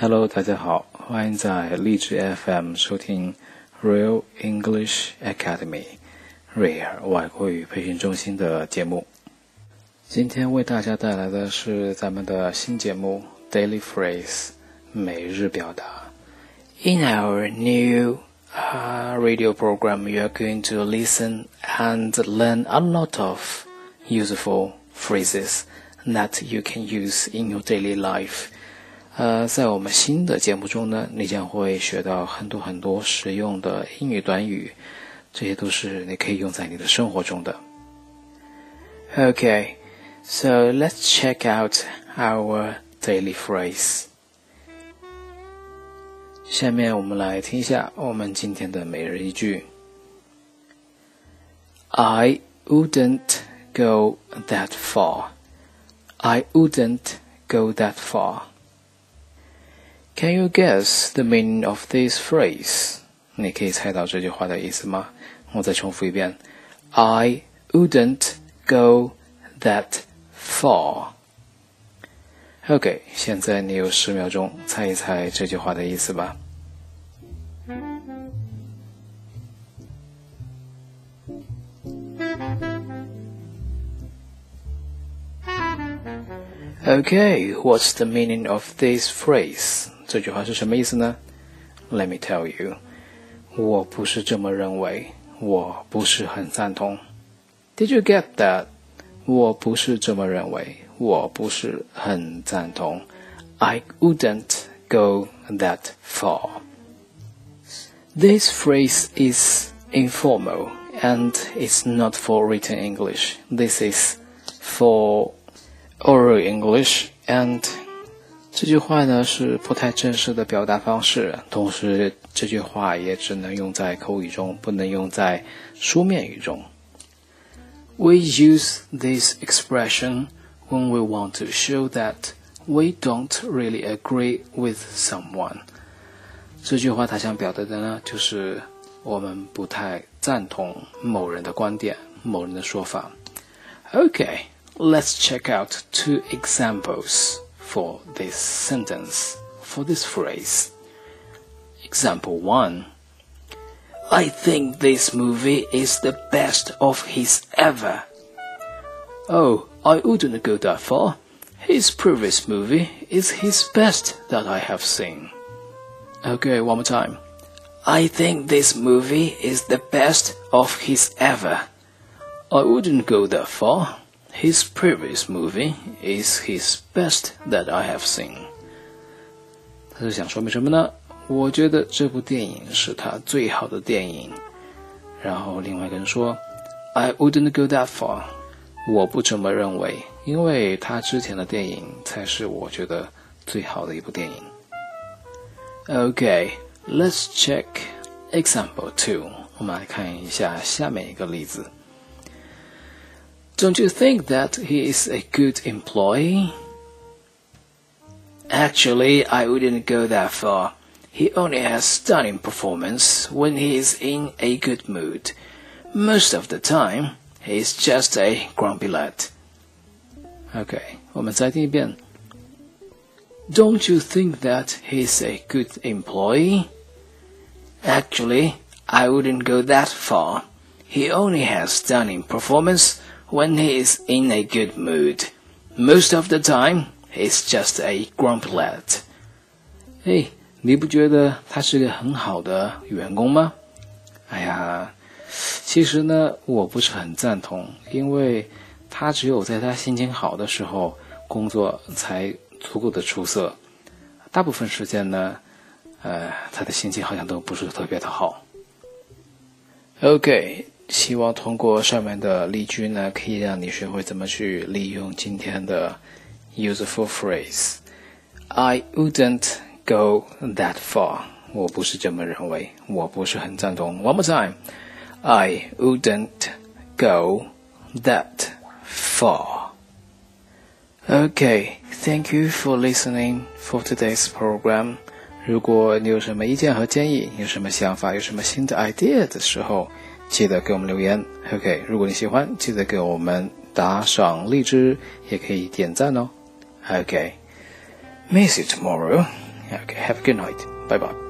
Hello，大家好，欢迎在励志 FM 收听 Real English Academy 瑞尔外国语培训中心的节目。今天为大家带来的是咱们的新节目 Daily Phrase 每日表达。In our new uh, radio program, you are going to listen and learn a lot of useful phrases that you can use in your daily life. 呃，在我们新的节目中呢，你将会学到很多很多实用的英语短语，这些都是你可以用在你的生活中的。Okay, so let's check out our daily phrase. 下面我们来听一下我们今天的每日一句。I wouldn't go that far. I wouldn't go that far. Can you guess the meaning of this phrase？你可以猜到这句话的意思吗？我再重复一遍：I wouldn't go that far。OK，现在你有十秒钟猜一猜这句话的意思吧。 Okay, what's the meaning of this phrase? 这句话是什么意思呢？Let me tell you，我不是这么认为，我不是很赞同。Did you get that？我不是这么认为，我不是很赞同。I wouldn't go that far. This phrase is informal and it's not for written English. This is for oral English and 这句话呢是不太正式的表达方式，同时这句话也只能用在口语中，不能用在书面语中。We use this expression when we want to show that we don't really agree with someone。这句话它想表达的呢，就是我们不太赞同某人的观点、某人的说法。OK let's check out two examples for this sentence, for this phrase. Example 1 I think this movie is the best of his ever. Oh, I wouldn't go that far. His previous movie is his best that I have seen. Okay, one more time. I think this movie is the best of his ever. I wouldn't go that far. His previous movie is his best that I have seen。他是想说明什么呢？我觉得这部电影是他最好的电影。然后另外一个人说，I wouldn't go that far。我不这么认为，因为他之前的电影才是我觉得最好的一部电影。Okay, let's check example two。我们来看一下下面一个例子。don't you think that he is a good employee? Actually, I wouldn't go that far. He only has stunning performance when he is in a good mood. Most of the time, he's just a grumpy lad. Okay, 我们再听一遍. Don't you think that he's a good employee? Actually, I wouldn't go that far. He only has stunning performance when he is in a good mood. Most of the time, he's just a grumpy 哎，你不觉得他是个很好的员工吗？哎呀，其实呢，我不是很赞同，因为他只有在他心情好的时候工作才足够的出色，大部分时间呢，呃，他的心情好像都不是特别的好。OK。 希望通过上面的例句呢，可以让你学会怎么去利用今天的 useful phrase。I wouldn't go that far。我不是这么认为，我不是很赞同。One more time。I wouldn't go that far. Okay, thank you for listening for today's program. 如果你有什么意见和建议，有什么想法，有什么新的 idea 的时候，记得给我们留言，OK。如果你喜欢，记得给我们打赏荔枝，也可以点赞哦。，OK。Miss you tomorrow，OK。Have a good night. 拜拜